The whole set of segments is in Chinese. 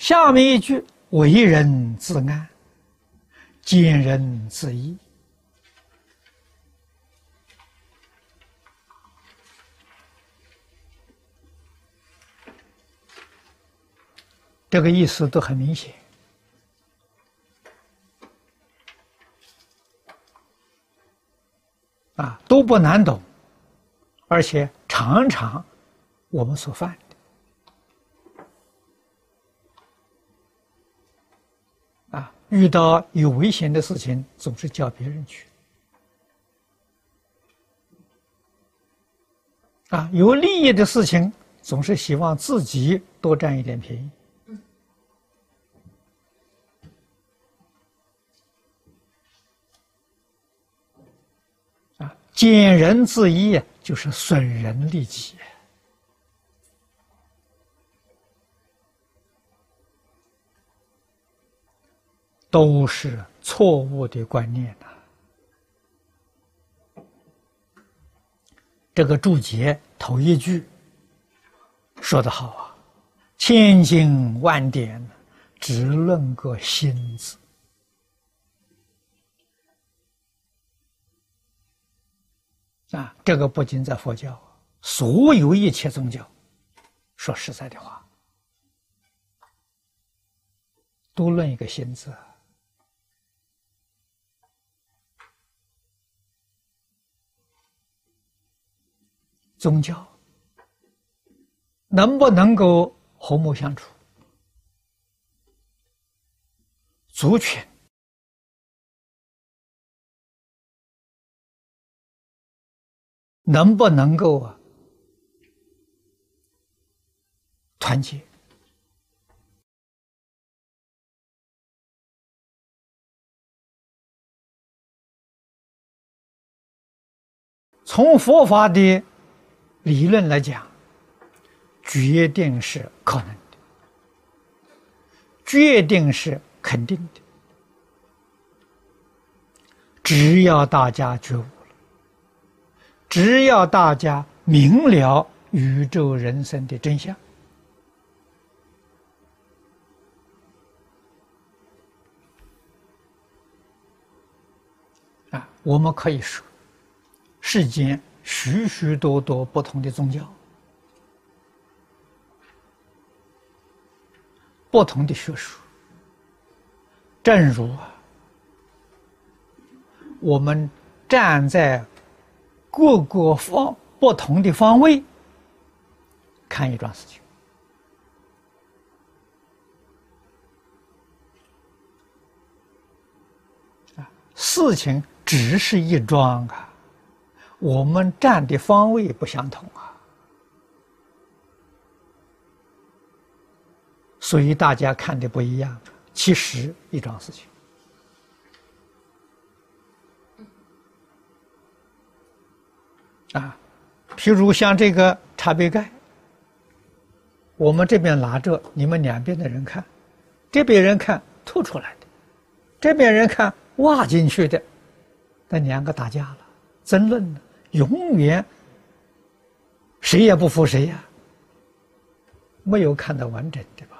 下面一句“为人自安，见人自缢”，这个意思都很明显。啊，都不难懂，而且常常我们所犯的啊，遇到有危险的事情，总是叫别人去啊，有利益的事情，总是希望自己多占一点便宜。减人自缢，就是损人利己，都是错误的观念呐。这个注解头一句说的好啊，千经万典只论个心字。啊，这个不仅在佛教，所有一切宗教，说实在的话，都论一个心字。宗教能不能够和睦相处？族群。能不能够啊团结？从佛法的理论来讲，决定是可能的，决定是肯定的，只要大家觉悟了。只要大家明了宇宙人生的真相，啊，我们可以说，世间许许多多不同的宗教，不同的学术，正如，我们站在。各个方不同的方位看一桩事情啊，事情只是一桩啊，我们站的方位不相同啊，所以大家看的不一样。其实一桩事情。啊，譬如像这个茶杯盖，我们这边拿着，你们两边的人看，这边人看吐出来的，这边人看挖进去的，那两个打架了，争论了，永远谁也不服谁呀，没有看到完整的吧？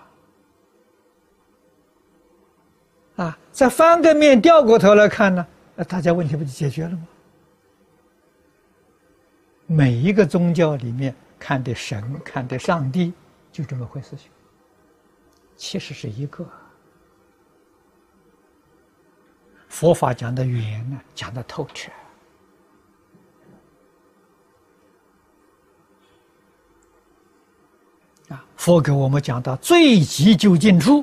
啊，再翻个面，掉过头来看呢，那大家问题不就解决了吗？每一个宗教里面看的神、看的上帝，就这么回事情。其实是一个佛法讲的圆呢，讲的透彻啊。佛给我们讲到最急究竟处，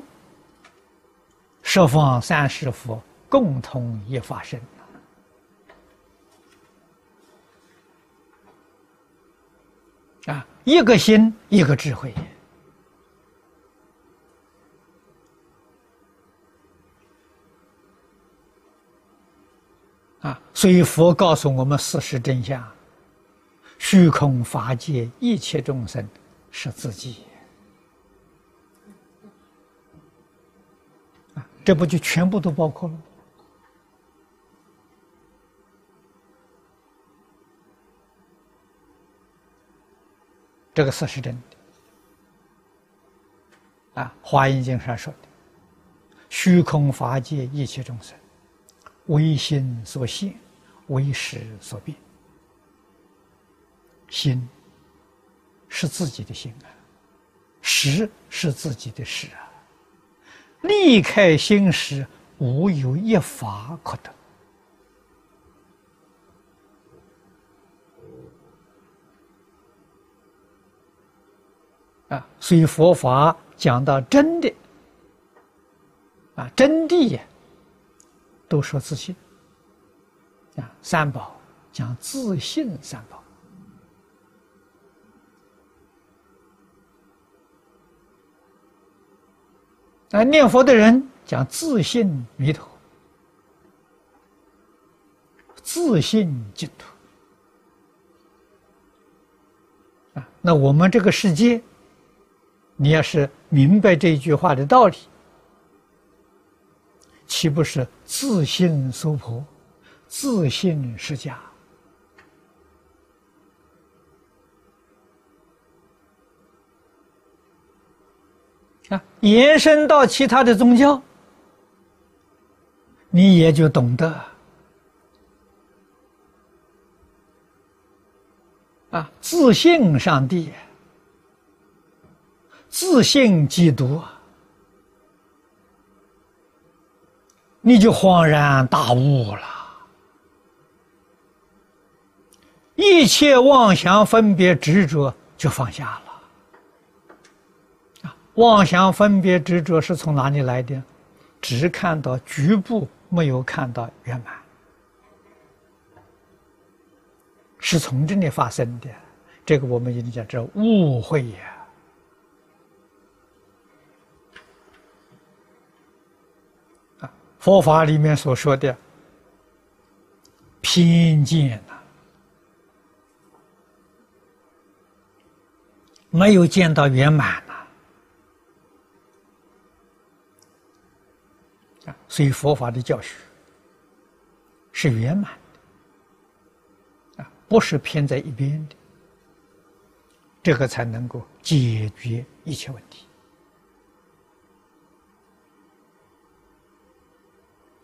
十方三世佛共同一法身。啊，一个心，一个智慧。啊，所以佛告诉我们事实真相：虚空法界一切众生是自己。这不就全部都包括了？这个事是真的啊，《华严经》上说的：“虚空法界一切众生，唯心所现，唯识所变。心是自己的心啊，识是自己的识啊。离开心时，无有一法可得。”啊，所以佛法讲到真的，啊，真谛呀，都说自信。啊，三宝讲自信三宝。啊，念佛的人讲自信弥陀，自信净土。啊，那我们这个世界。你要是明白这一句话的道理，岂不是自信娑婆，自信释迦？延伸到其他的宗教，你也就懂得啊，自信上帝。自信基督，你就恍然大悟了。一切妄想、分别、执着就放下了。妄想、分别、执着是从哪里来的？只看到局部，没有看到圆满，是从这里发生的。这个我们一定叫这误会呀。佛法里面所说的偏见呐，没有见到圆满呐，所以佛法的教学是圆满的，啊，不是偏在一边的，这个才能够解决一切问题。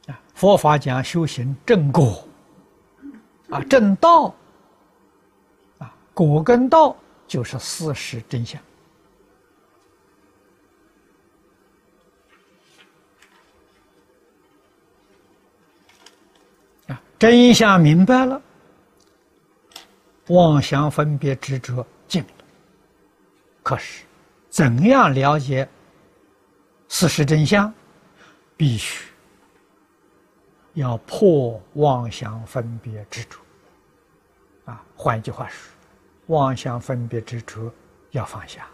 啊佛法讲修行正果，啊，正道，啊，果跟道就是事实真相，真相明白了，妄想分别执着尽了。可是，怎样了解事实真相，必须。要破妄想分别执着，啊，换一句话说，妄想分别执着要放下，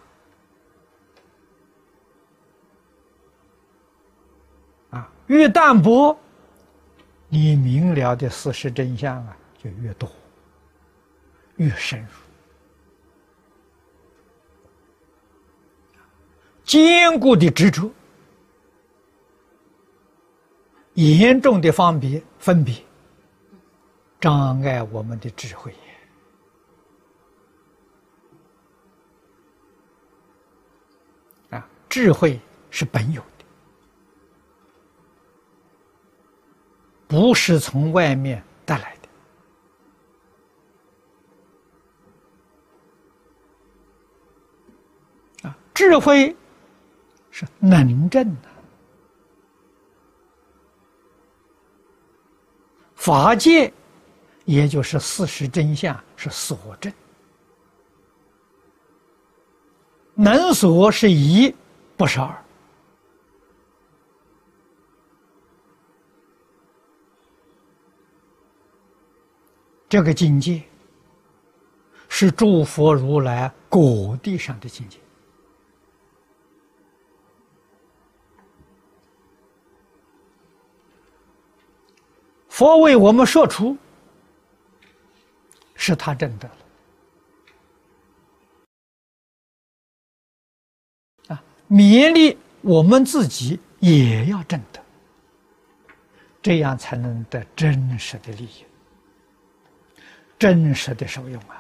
啊，越淡薄，你明了的事实真相啊就越多，越深入，坚固的执着。严重的方别分别，障碍我们的智慧。啊，智慧是本有的，不是从外面带来的。啊，智慧是能证的。法界，也就是事实真相是所证，能所是一，不是二。这个境界是诸佛如来果地上的境界。佛为我们说出，是他证得了啊！勉励我们自己也要证得，这样才能得真实的利益，真实的受用啊！